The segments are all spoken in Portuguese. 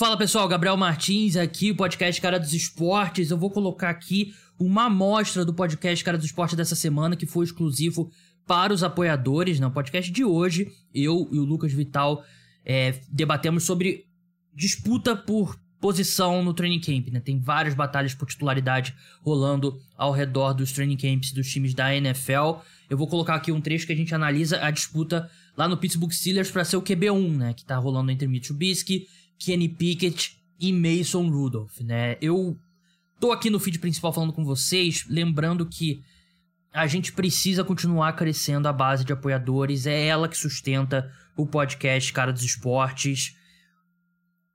Fala pessoal, Gabriel Martins aqui, o podcast Cara dos Esportes. Eu vou colocar aqui uma amostra do podcast Cara dos Esportes dessa semana, que foi exclusivo para os apoiadores. No né? podcast de hoje, eu e o Lucas Vital é, debatemos sobre disputa por posição no training camp. Né? Tem várias batalhas por titularidade rolando ao redor dos training camps dos times da NFL. Eu vou colocar aqui um trecho que a gente analisa a disputa lá no Pittsburgh Steelers para ser o QB1, né? Que tá rolando entre Mitch Trubisky Kenny Pickett e Mason Rudolph, né? Eu tô aqui no feed principal falando com vocês, lembrando que a gente precisa continuar crescendo a base de apoiadores, é ela que sustenta o podcast Cara dos Esportes.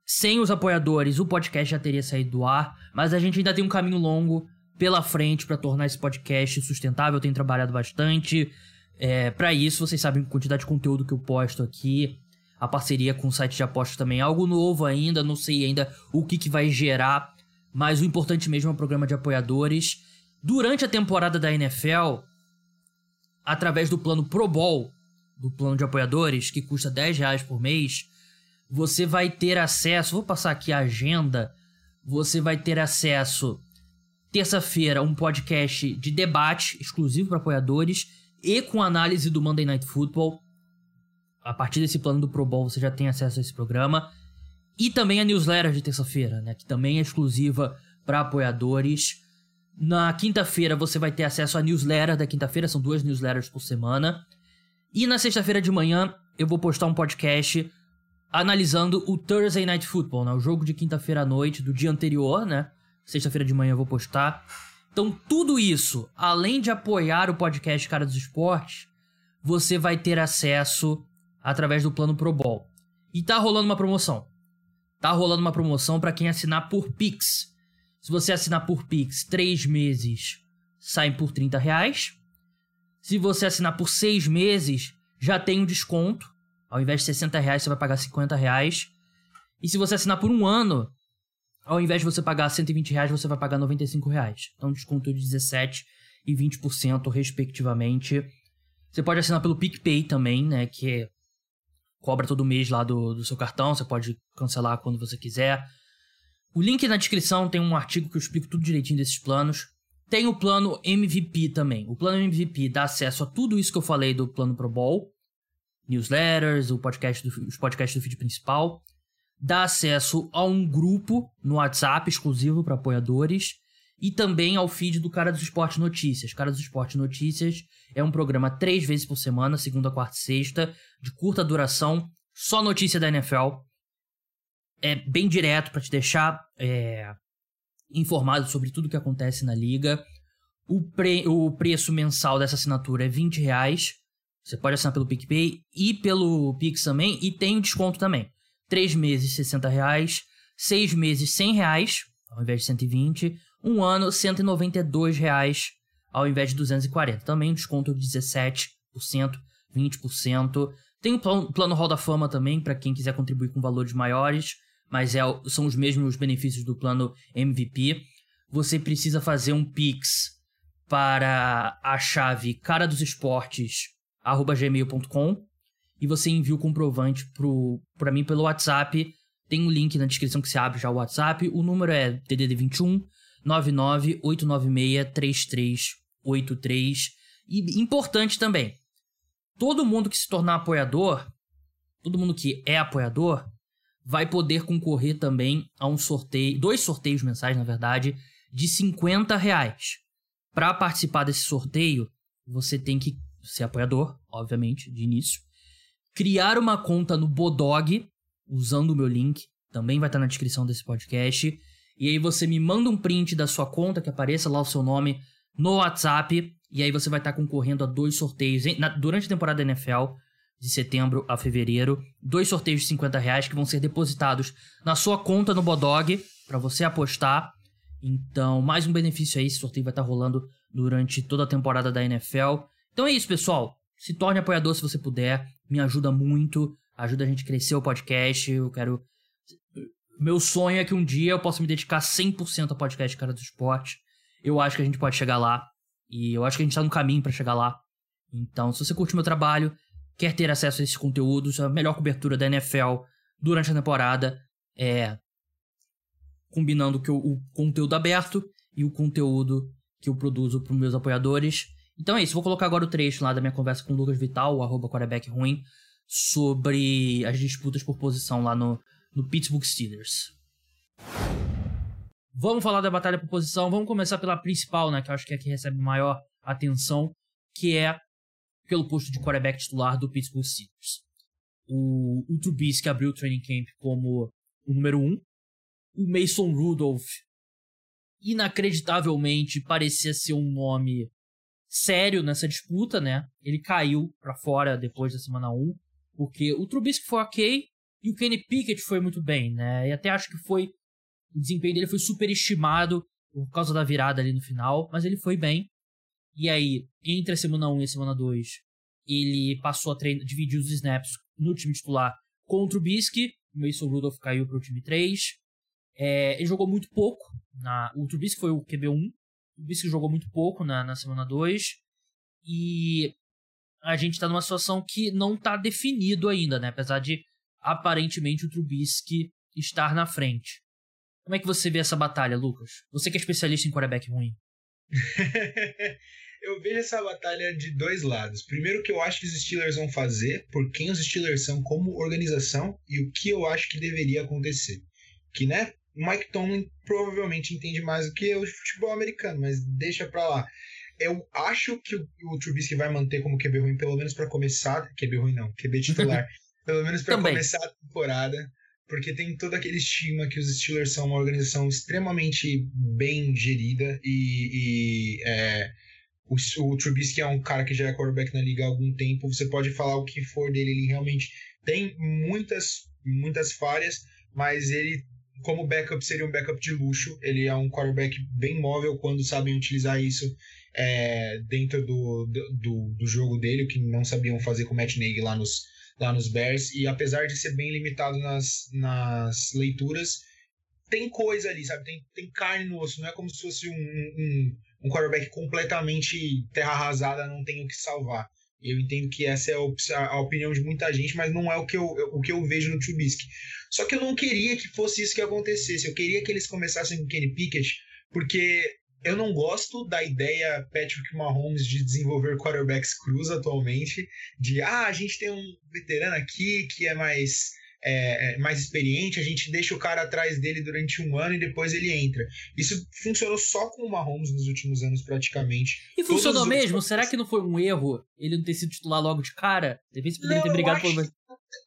Sem os apoiadores, o podcast já teria saído do ar, mas a gente ainda tem um caminho longo pela frente para tornar esse podcast sustentável. Eu tenho trabalhado bastante. É, para isso, vocês sabem a quantidade de conteúdo que eu posto aqui a parceria com o site de apostas também é algo novo ainda, não sei ainda o que, que vai gerar, mas o importante mesmo é o programa de apoiadores. Durante a temporada da NFL, através do plano Pro Bowl, do plano de apoiadores, que custa 10 reais por mês, você vai ter acesso. Vou passar aqui a agenda. Você vai ter acesso terça-feira um podcast de debate exclusivo para apoiadores e com análise do Monday Night Football a partir desse plano do Pro Bowl você já tem acesso a esse programa. E também a newsletter de terça-feira, né? Que também é exclusiva para apoiadores. Na quinta-feira você vai ter acesso à newsletter da quinta-feira, são duas newsletters por semana. E na sexta-feira de manhã eu vou postar um podcast analisando o Thursday Night Football, né? O jogo de quinta-feira à noite do dia anterior, né? Sexta-feira de manhã eu vou postar. Então, tudo isso, além de apoiar o podcast Cara dos Esportes, você vai ter acesso através do plano Pro Bowl. E tá rolando uma promoção. Tá rolando uma promoção para quem assinar por Pix. Se você assinar por Pix, três meses saem por 30 reais. Se você assinar por seis meses, já tem um desconto. Ao invés de 60 reais, você vai pagar 50 reais. E se você assinar por um ano, ao invés de você pagar 120 reais, você vai pagar 95 reais. Então, desconto de 17% e 20%, respectivamente. Você pode assinar pelo PicPay também, né? Que é cobra todo mês lá do, do seu cartão, você pode cancelar quando você quiser. O link na descrição tem um artigo que eu explico tudo direitinho desses planos. Tem o plano MVP também. O plano MVP dá acesso a tudo isso que eu falei do plano Pro Bowl, newsletters, o podcast do, os podcasts do feed principal. Dá acesso a um grupo no WhatsApp exclusivo para apoiadores e também ao feed do Cara dos Esportes Notícias. Cara dos Esportes Notícias é um programa três vezes por semana, segunda, quarta e sexta, de curta duração, só notícia da NFL. É bem direto para te deixar é, informado sobre tudo que acontece na liga. O, pre, o preço mensal dessa assinatura é 20 reais. Você pode assinar pelo PicPay e pelo Pix também. E tem desconto também. Três meses, 60 reais. Seis meses, 100 reais, ao invés de 120 um ano, 192 reais, ao invés de 240. Também desconto de 17%, 20%. Tem o plano, plano Hall da Fama também, para quem quiser contribuir com valores maiores, mas é, são os mesmos benefícios do plano MVP. Você precisa fazer um Pix para a chave cara dos esportes gmail.com e você envia o comprovante para mim pelo WhatsApp. Tem um link na descrição que se abre já o WhatsApp. O número é DDD 21 998963383. E importante também, todo mundo que se tornar apoiador, todo mundo que é apoiador, vai poder concorrer também a um sorteio, dois sorteios mensais, na verdade, de 50 reais. Para participar desse sorteio, você tem que ser apoiador, obviamente, de início. Criar uma conta no Bodog, usando o meu link, também vai estar na descrição desse podcast. E aí você me manda um print da sua conta, que apareça lá o seu nome no WhatsApp. E aí você vai estar concorrendo a dois sorteios na, durante a temporada da NFL, de setembro a fevereiro. Dois sorteios de 50 reais que vão ser depositados na sua conta no Bodog, para você apostar. Então, mais um benefício aí, esse sorteio vai estar rolando durante toda a temporada da NFL. Então é isso, pessoal. Se torne apoiador se você puder. Me ajuda muito. Ajuda a gente a crescer o podcast. Eu quero meu sonho é que um dia eu possa me dedicar 100% ao podcast Cara do Esporte. Eu acho que a gente pode chegar lá. E eu acho que a gente tá no caminho para chegar lá. Então, se você curte meu trabalho, quer ter acesso a esses conteúdos, a melhor cobertura da NFL durante a temporada, é combinando que o conteúdo aberto e o conteúdo que eu produzo para meus apoiadores. Então é isso, vou colocar agora o trecho lá da minha conversa com o Lucas Vital, o arroba ruim, sobre as disputas por posição lá no, no Pittsburgh Steelers. Vamos falar da batalha por posição, vamos começar pela principal, né, que eu acho que é a que recebe maior atenção, que é pelo posto de quarterback titular do Pittsburgh Steelers. O, o Trubisky abriu o training camp como o número 1. Um. O Mason Rudolph, inacreditavelmente, parecia ser um nome sério nessa disputa, né? Ele caiu para fora depois da semana 1, porque o Trubisky foi ok e o Kenny Pickett foi muito bem, né? E até acho que foi o desempenho dele foi superestimado por causa da virada ali no final, mas ele foi bem. E aí, entre a semana 1 e a semana 2, ele passou a treinar, dividir os snaps no time titular contra o Trubisky. O Mason Rudolph caiu para o time 3. É, ele jogou muito pouco. Na, o Trubisky foi o QB1. O Trubisky jogou muito pouco na, na semana 2. E a gente está numa situação que não está definido ainda, né? Apesar de aparentemente o Trubisky estar na frente. Como é que você vê essa batalha, Lucas? Você que é especialista em quarterback ruim. eu vejo essa batalha de dois lados. Primeiro, o que eu acho que os Steelers vão fazer, por quem os Steelers são como organização e o que eu acho que deveria acontecer. Que, né? O Mike Tomlin provavelmente entende mais do que eu de futebol americano, mas deixa pra lá. Eu acho que o, o Trubisky vai manter como QB ruim, pelo menos para começar. QB ruim não, QB titular. pelo menos para começar a temporada porque tem todo aquele estigma que os Steelers são uma organização extremamente bem gerida e, e é, o, o Trubisky é um cara que já é quarterback na liga há algum tempo, você pode falar o que for dele, ele realmente tem muitas, muitas falhas, mas ele, como backup, seria um backup de luxo. Ele é um quarterback bem móvel quando sabem utilizar isso é, dentro do, do, do, jogo dele, o que não sabiam fazer com o Matt Nagy lá nos, lá nos Bears. E apesar de ser bem limitado nas, nas leituras, tem coisa ali, sabe? Tem, tem carne no osso. Não é como se fosse um, um, um quarterback completamente terra arrasada, não tem o que salvar. Eu entendo que essa é a, a, opinião de muita gente, mas não é o que, eu, o que eu vejo no Trubisky. Só que eu não queria que fosse isso que acontecesse. Eu queria que eles começassem com o Kenny Pickett, porque eu não gosto da ideia Patrick Mahomes de desenvolver quarterbacks cruz atualmente, de ah, a gente tem um veterano aqui que é mais é, é, mais experiente, a gente deixa o cara atrás dele durante um ano e depois ele entra. Isso funcionou só com o Mahomes nos últimos anos, praticamente. E funcionou mesmo? Outros... Será que não foi um erro ele não ter sido titular logo de cara? Talvez poderia ter brigado acho... por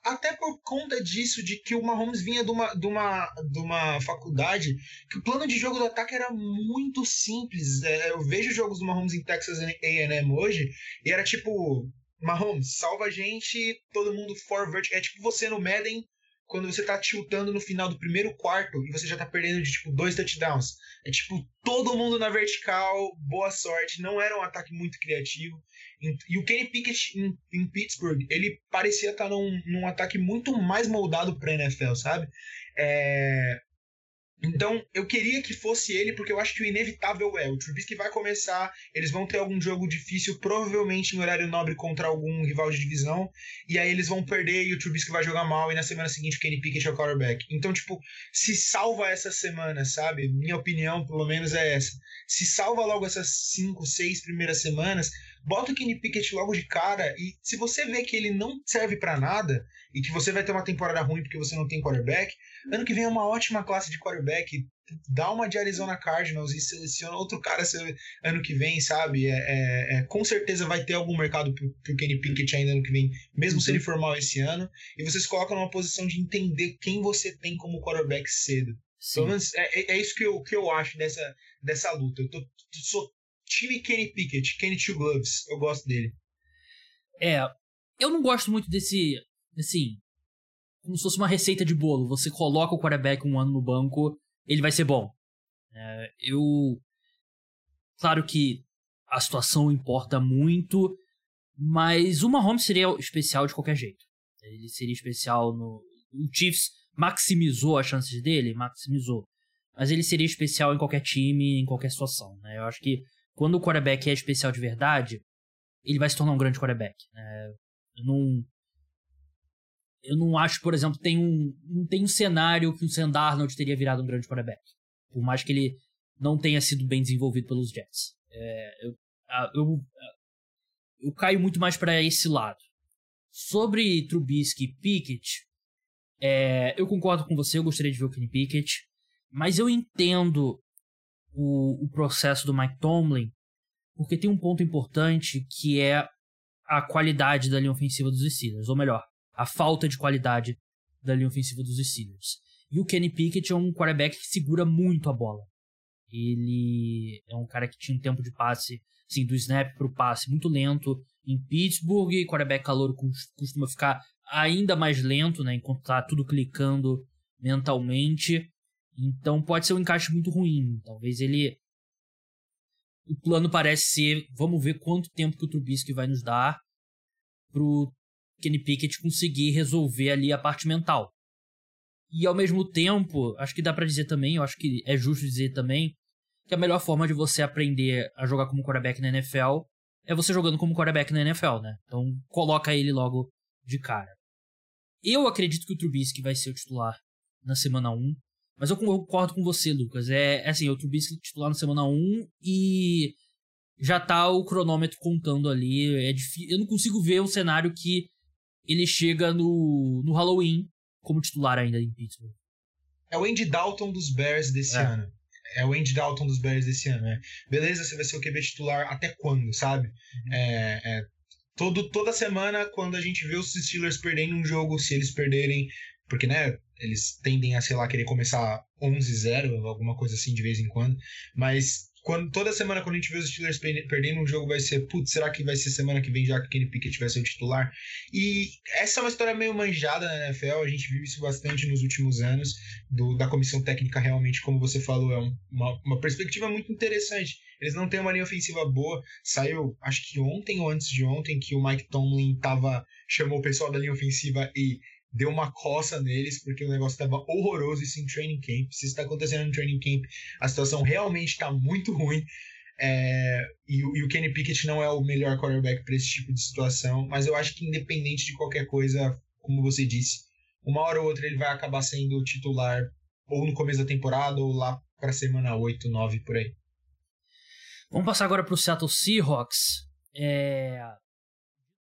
até por conta disso, de que o Mahomes vinha de uma, de, uma, de uma faculdade, que o plano de jogo do ataque era muito simples. É, eu vejo jogos do Mahomes em Texas A&M hoje, e era tipo, Mahomes, salva a gente, todo mundo forward. É tipo você no Madden, quando você tá tiltando no final do primeiro quarto e você já tá perdendo de tipo dois touchdowns. É tipo todo mundo na vertical, boa sorte. Não era um ataque muito criativo. E o Kenny Pickett em, em Pittsburgh, ele parecia estar tá num, num ataque muito mais moldado pra NFL, sabe? É, então, eu queria que fosse ele, porque eu acho que o inevitável é. O Trubisky vai começar, eles vão ter algum jogo difícil, provavelmente em horário nobre contra algum rival de divisão, e aí eles vão perder e o Trubisky vai jogar mal, e na semana seguinte o Kenny Pickett é o quarterback. Então, tipo, se salva essa semana, sabe? Minha opinião, pelo menos, é essa. Se salva logo essas cinco, seis primeiras semanas, bota o Kenny Pickett logo de cara, e se você vê que ele não serve para nada, e que você vai ter uma temporada ruim porque você não tem quarterback, ano que vem é uma ótima classe de quarterback. Dá uma de Arizona Cardinals e seleciona outro cara ano que vem, sabe? É, é, é, com certeza vai ter algum mercado pro, pro Kenny Pickett ainda ano que vem, mesmo uhum. se ele for mal esse ano. E vocês colocam numa posição de entender quem você tem como quarterback cedo. Pelo menos é, é, é, isso que eu, que eu acho dessa, dessa luta. Eu tô, sou time Kenny Pickett, Kenny Two Gloves. Eu gosto dele. É, eu não gosto muito desse assim, como se fosse uma receita de bolo. Você coloca o quarterback um ano no banco, ele vai ser bom. É, eu. Claro que a situação importa muito, mas o Mahomes seria especial de qualquer jeito. Ele seria especial no. O Chiefs maximizou as chances dele, maximizou. Mas ele seria especial em qualquer time, em qualquer situação. Né? Eu acho que quando o quarterback é especial de verdade, ele vai se tornar um grande quarterback. Né? Eu não, eu não acho, por exemplo, tem um, não tem um cenário que o Sam teria virado um grande quarterback. Por mais que ele não tenha sido bem desenvolvido pelos Jets. É, eu, eu, eu caio muito mais para esse lado. Sobre Trubisky e Pickett, é, eu concordo com você, eu gostaria de ver o Kenny Pickett, mas eu entendo o, o processo do Mike Tomlin, porque tem um ponto importante que é a qualidade da linha ofensiva dos Steelers, ou melhor, a falta de qualidade da linha ofensiva dos Steelers. E o Kenny Pickett é um quarterback que segura muito a bola. Ele é um cara que tinha um tempo de passe, assim, do snap para o passe muito lento em Pittsburgh. Quarterback calor costuma ficar ainda mais lento, né, enquanto tá tudo clicando mentalmente. Então pode ser um encaixe muito ruim. Talvez ele. O plano parece ser: vamos ver quanto tempo que o Trubisky vai nos dar pro Kenny Pickett conseguir resolver ali a parte mental. E ao mesmo tempo, acho que dá para dizer também, eu acho que é justo dizer também, que a melhor forma de você aprender a jogar como quarterback na NFL é você jogando como quarterback na NFL, né? Então coloca ele logo de cara. Eu acredito que o Trubisky vai ser o titular na semana 1, mas eu concordo com você, Lucas. É, é assim, o Trubisky titular na semana 1 e já tá o cronômetro contando ali. É difícil, eu não consigo ver um cenário que ele chega no, no Halloween como titular ainda em Pittsburgh. É o Andy Dalton dos Bears desse é. ano. É o Andy Dalton dos Bears desse ano, né? Beleza, você vai ser o QB titular até quando, sabe? Uhum. É, é, todo, toda semana, quando a gente vê os Steelers perdendo um jogo, se eles perderem, porque, né, eles tendem a, sei lá, querer começar 11-0, alguma coisa assim de vez em quando, mas quando, toda semana quando a gente vê os Steelers perdendo um jogo vai ser, putz, será que vai ser semana que vem já que o Kenny Pickett vai ser o titular? E essa é uma história meio manjada na NFL, a gente viu isso bastante nos últimos anos, do, da comissão técnica realmente, como você falou, é um, uma, uma perspectiva muito interessante. Eles não têm uma linha ofensiva boa, saiu, acho que ontem ou antes de ontem, que o Mike Tomlin tava, chamou o pessoal da linha ofensiva e deu uma coça neles, porque o negócio estava horroroso isso em training camp. Se isso está acontecendo no training camp, a situação realmente está muito ruim. É, e, e, o Kenny Pickett não é o melhor quarterback para esse tipo de situação, mas eu acho que independente de qualquer coisa, como você disse, uma hora ou outra ele vai acabar sendo titular ou no começo da temporada ou lá para semana 8, 9 por aí. Vamos passar agora para o Seattle Seahawks. É...